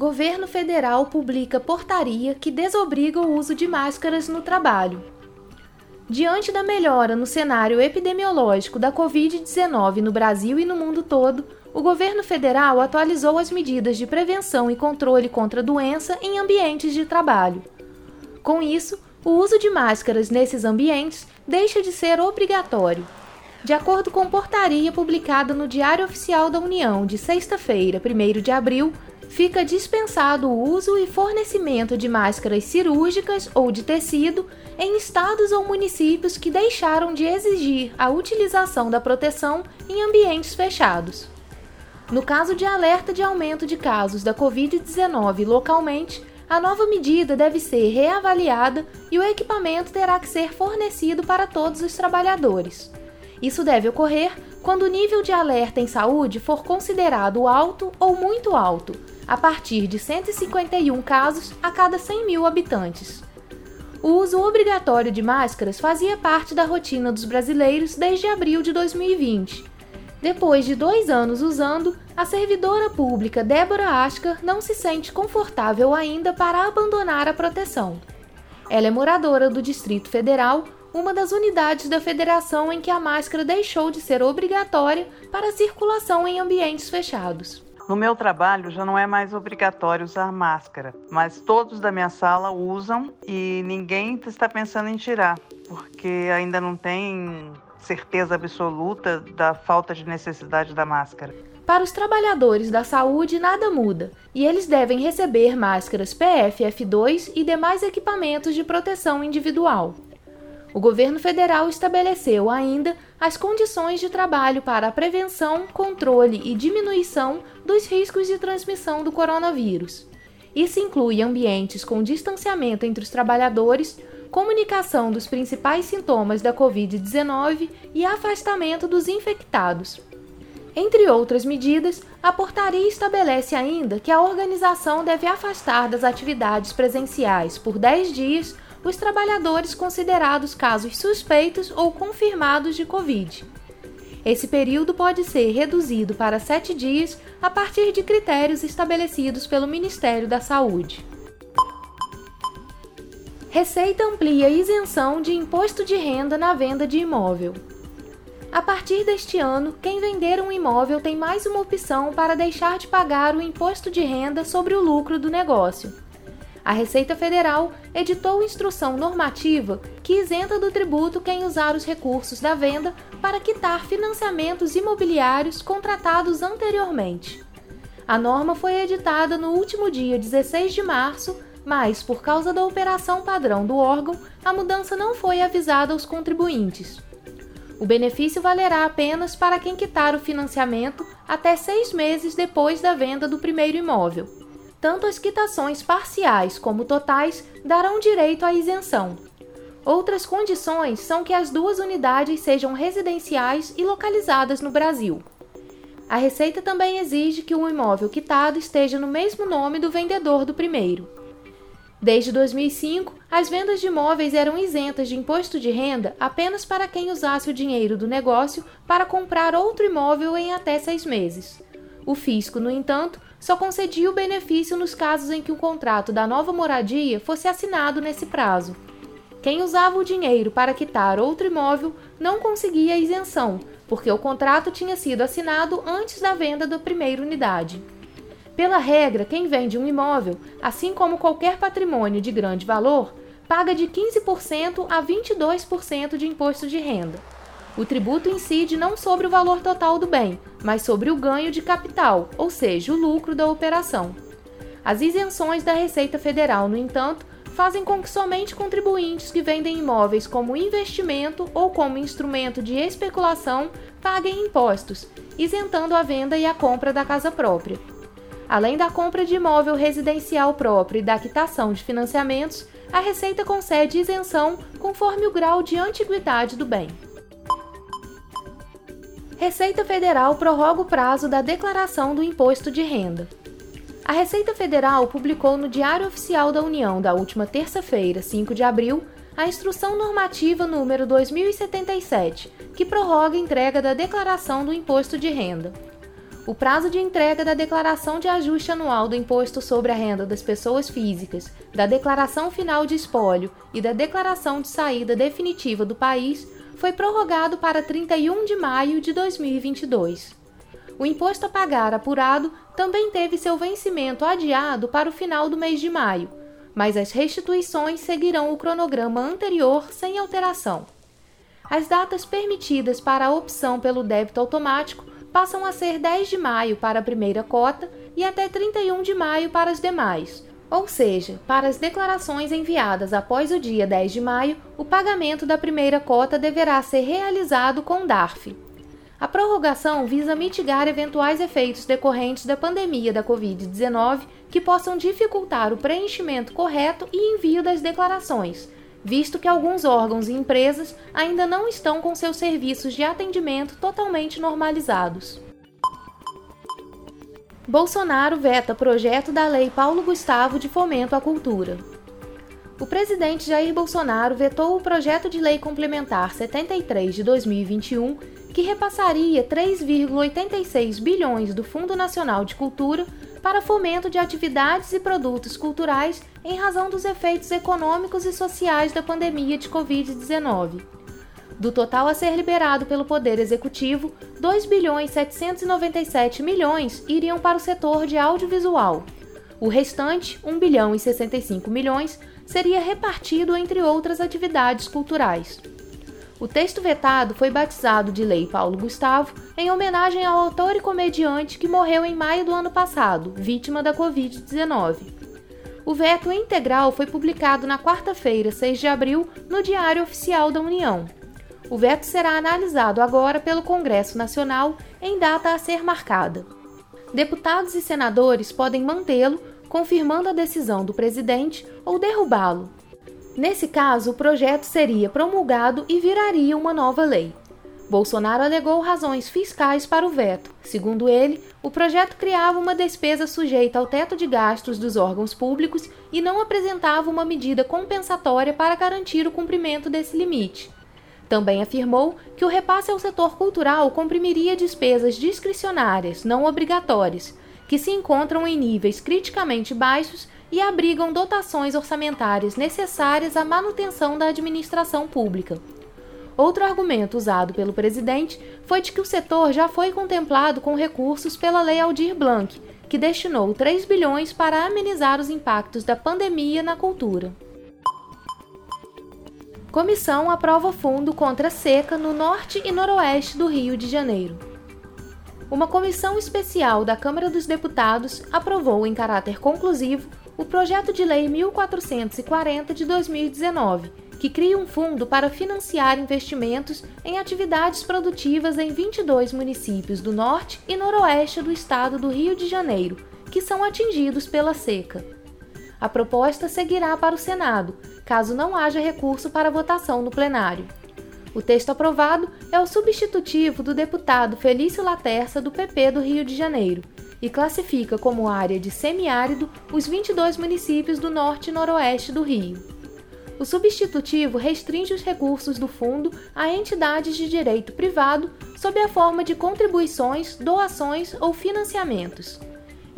Governo federal publica portaria que desobriga o uso de máscaras no trabalho. Diante da melhora no cenário epidemiológico da Covid-19 no Brasil e no mundo todo, o governo federal atualizou as medidas de prevenção e controle contra a doença em ambientes de trabalho. Com isso, o uso de máscaras nesses ambientes deixa de ser obrigatório. De acordo com portaria publicada no Diário Oficial da União de sexta-feira, 1 de abril, fica dispensado o uso e fornecimento de máscaras cirúrgicas ou de tecido em estados ou municípios que deixaram de exigir a utilização da proteção em ambientes fechados. No caso de alerta de aumento de casos da Covid-19 localmente, a nova medida deve ser reavaliada e o equipamento terá que ser fornecido para todos os trabalhadores. Isso deve ocorrer quando o nível de alerta em saúde for considerado alto ou muito alto, a partir de 151 casos a cada 100 mil habitantes. O uso obrigatório de máscaras fazia parte da rotina dos brasileiros desde abril de 2020. Depois de dois anos usando, a servidora pública Débora Ascar não se sente confortável ainda para abandonar a proteção. Ela é moradora do Distrito Federal, uma das unidades da federação em que a máscara deixou de ser obrigatória para circulação em ambientes fechados. No meu trabalho já não é mais obrigatório usar máscara, mas todos da minha sala usam e ninguém está pensando em tirar, porque ainda não tem certeza absoluta da falta de necessidade da máscara. Para os trabalhadores da saúde, nada muda, e eles devem receber máscaras PFF2 e demais equipamentos de proteção individual. O governo federal estabeleceu ainda as condições de trabalho para a prevenção, controle e diminuição dos riscos de transmissão do coronavírus. Isso inclui ambientes com distanciamento entre os trabalhadores, comunicação dos principais sintomas da Covid-19 e afastamento dos infectados. Entre outras medidas, a portaria estabelece ainda que a organização deve afastar das atividades presenciais por 10 dias os trabalhadores considerados casos suspeitos ou confirmados de Covid. Esse período pode ser reduzido para sete dias a partir de critérios estabelecidos pelo Ministério da Saúde. Receita amplia isenção de imposto de renda na venda de imóvel. A partir deste ano, quem vender um imóvel tem mais uma opção para deixar de pagar o imposto de renda sobre o lucro do negócio a Receita Federal editou instrução normativa que isenta do tributo quem usar os recursos da venda para quitar financiamentos imobiliários contratados anteriormente. A norma foi editada no último dia 16 de março, mas, por causa da operação padrão do órgão, a mudança não foi avisada aos contribuintes. O benefício valerá apenas para quem quitar o financiamento até seis meses depois da venda do primeiro imóvel tanto as quitações parciais como totais darão direito à isenção. Outras condições são que as duas unidades sejam residenciais e localizadas no Brasil. A Receita também exige que o imóvel quitado esteja no mesmo nome do vendedor do primeiro. Desde 2005, as vendas de imóveis eram isentas de imposto de renda apenas para quem usasse o dinheiro do negócio para comprar outro imóvel em até seis meses. O fisco, no entanto, só concedia o benefício nos casos em que o contrato da nova moradia fosse assinado nesse prazo. Quem usava o dinheiro para quitar outro imóvel não conseguia isenção, porque o contrato tinha sido assinado antes da venda da primeira unidade. Pela regra, quem vende um imóvel, assim como qualquer patrimônio de grande valor, paga de 15% a 22% de imposto de renda. O tributo incide não sobre o valor total do bem, mas sobre o ganho de capital, ou seja, o lucro da operação. As isenções da Receita Federal, no entanto, fazem com que somente contribuintes que vendem imóveis como investimento ou como instrumento de especulação paguem impostos, isentando a venda e a compra da casa própria. Além da compra de imóvel residencial próprio e da quitação de financiamentos, a Receita concede isenção conforme o grau de antiguidade do bem. Receita Federal prorroga o prazo da declaração do imposto de renda. A Receita Federal publicou no Diário Oficial da União da última terça-feira, 5 de abril, a Instrução Normativa número 2077, que prorroga a entrega da declaração do imposto de renda. O prazo de entrega da declaração de ajuste anual do imposto sobre a renda das pessoas físicas, da declaração final de espólio e da declaração de saída definitiva do país foi prorrogado para 31 de maio de 2022. O imposto a pagar apurado também teve seu vencimento adiado para o final do mês de maio, mas as restituições seguirão o cronograma anterior sem alteração. As datas permitidas para a opção pelo débito automático passam a ser 10 de maio para a primeira cota e até 31 de maio para as demais, ou seja, para as declarações enviadas após o dia 10 de maio, o pagamento da primeira cota deverá ser realizado com DARF. A prorrogação visa mitigar eventuais efeitos decorrentes da pandemia da Covid-19 que possam dificultar o preenchimento correto e envio das declarações, visto que alguns órgãos e empresas ainda não estão com seus serviços de atendimento totalmente normalizados. Bolsonaro veta projeto da Lei Paulo Gustavo de Fomento à Cultura. O presidente Jair Bolsonaro vetou o projeto de lei complementar 73 de 2021, que repassaria 3,86 bilhões do Fundo Nacional de Cultura para fomento de atividades e produtos culturais em razão dos efeitos econômicos e sociais da pandemia de Covid-19. Do total a ser liberado pelo Poder Executivo, 2 bilhões 797 milhões iriam para o setor de audiovisual. O restante, 1 bilhão e 65 milhões, seria repartido entre outras atividades culturais. O texto vetado foi batizado de Lei Paulo Gustavo em homenagem ao autor e comediante que morreu em maio do ano passado, vítima da Covid-19. O veto integral foi publicado na quarta-feira, 6 de abril, no Diário Oficial da União. O veto será analisado agora pelo Congresso Nacional em data a ser marcada. Deputados e senadores podem mantê-lo, confirmando a decisão do presidente, ou derrubá-lo. Nesse caso, o projeto seria promulgado e viraria uma nova lei. Bolsonaro alegou razões fiscais para o veto. Segundo ele, o projeto criava uma despesa sujeita ao teto de gastos dos órgãos públicos e não apresentava uma medida compensatória para garantir o cumprimento desse limite. Também afirmou que o repasse ao setor cultural comprimiria despesas discricionárias, não obrigatórias, que se encontram em níveis criticamente baixos e abrigam dotações orçamentárias necessárias à manutenção da administração pública. Outro argumento usado pelo presidente foi de que o setor já foi contemplado com recursos pela Lei Aldir Blanc, que destinou 3 bilhões para amenizar os impactos da pandemia na cultura. Comissão aprova fundo contra a seca no norte e noroeste do Rio de Janeiro. Uma comissão especial da Câmara dos Deputados aprovou em caráter conclusivo o projeto de lei 1440 de 2019, que cria um fundo para financiar investimentos em atividades produtivas em 22 municípios do norte e noroeste do estado do Rio de Janeiro, que são atingidos pela seca. A proposta seguirá para o Senado, caso não haja recurso para votação no plenário. O texto aprovado é o substitutivo do deputado Felício Laterça, do PP do Rio de Janeiro, e classifica como área de semiárido os 22 municípios do norte e noroeste do Rio. O substitutivo restringe os recursos do fundo a entidades de direito privado sob a forma de contribuições, doações ou financiamentos.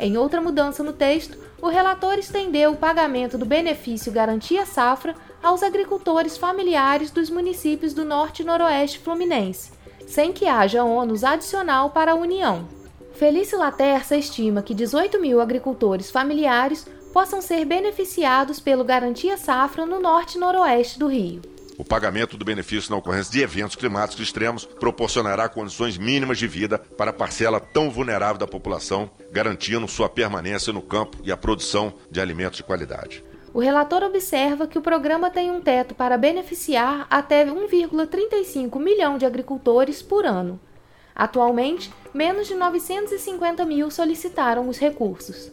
Em outra mudança no texto, o relator estendeu o pagamento do benefício Garantia Safra aos agricultores familiares dos municípios do Norte e Noroeste Fluminense, sem que haja ônus adicional para a União. Felício Laterça estima que 18 mil agricultores familiares possam ser beneficiados pelo Garantia Safra no Norte e Noroeste do Rio. O pagamento do benefício na ocorrência de eventos climáticos extremos proporcionará condições mínimas de vida para a parcela tão vulnerável da população, garantindo sua permanência no campo e a produção de alimentos de qualidade. O relator observa que o programa tem um teto para beneficiar até 1,35 milhão de agricultores por ano. Atualmente, menos de 950 mil solicitaram os recursos.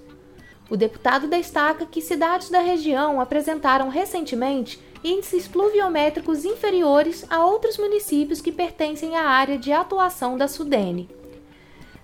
O deputado destaca que cidades da região apresentaram recentemente índices pluviométricos inferiores a outros municípios que pertencem à área de atuação da Sudene.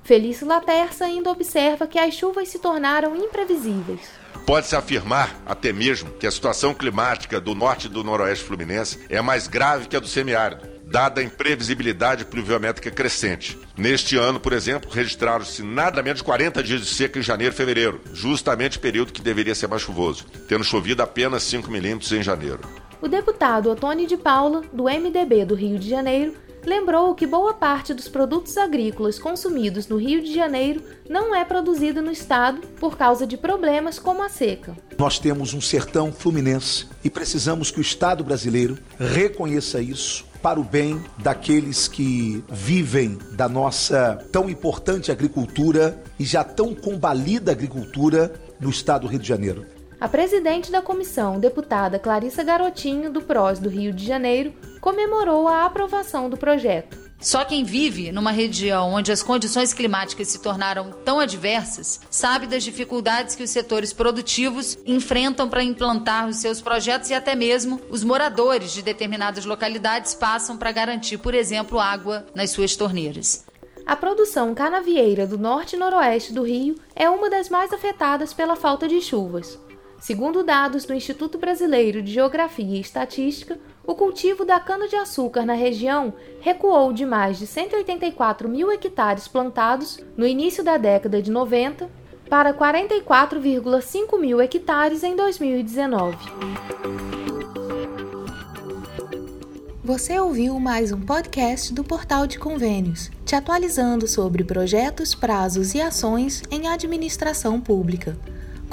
Felício Laterça ainda observa que as chuvas se tornaram imprevisíveis. Pode-se afirmar, até mesmo, que a situação climática do norte e do noroeste fluminense é mais grave que a do semiárido dada a imprevisibilidade pluviométrica crescente. Neste ano, por exemplo, registraram-se nada menos de 40 dias de seca em janeiro e fevereiro, justamente o período que deveria ser mais chuvoso, tendo chovido apenas 5 milímetros em janeiro. O deputado Otônio de Paula, do MDB do Rio de Janeiro, lembrou que boa parte dos produtos agrícolas consumidos no Rio de Janeiro não é produzido no estado por causa de problemas como a seca. Nós temos um sertão fluminense e precisamos que o Estado brasileiro reconheça isso para o bem daqueles que vivem da nossa tão importante agricultura e já tão combalida agricultura no estado do Rio de Janeiro. A presidente da comissão, deputada Clarissa Garotinho, do PROS do Rio de Janeiro, comemorou a aprovação do projeto. Só quem vive numa região onde as condições climáticas se tornaram tão adversas sabe das dificuldades que os setores produtivos enfrentam para implantar os seus projetos e até mesmo os moradores de determinadas localidades passam para garantir, por exemplo, água nas suas torneiras. A produção canavieira do norte e noroeste do Rio é uma das mais afetadas pela falta de chuvas. Segundo dados do Instituto Brasileiro de Geografia e Estatística, o cultivo da cana-de-açúcar na região recuou de mais de 184 mil hectares plantados no início da década de 90 para 44,5 mil hectares em 2019. Você ouviu mais um podcast do Portal de Convênios, te atualizando sobre projetos, prazos e ações em administração pública.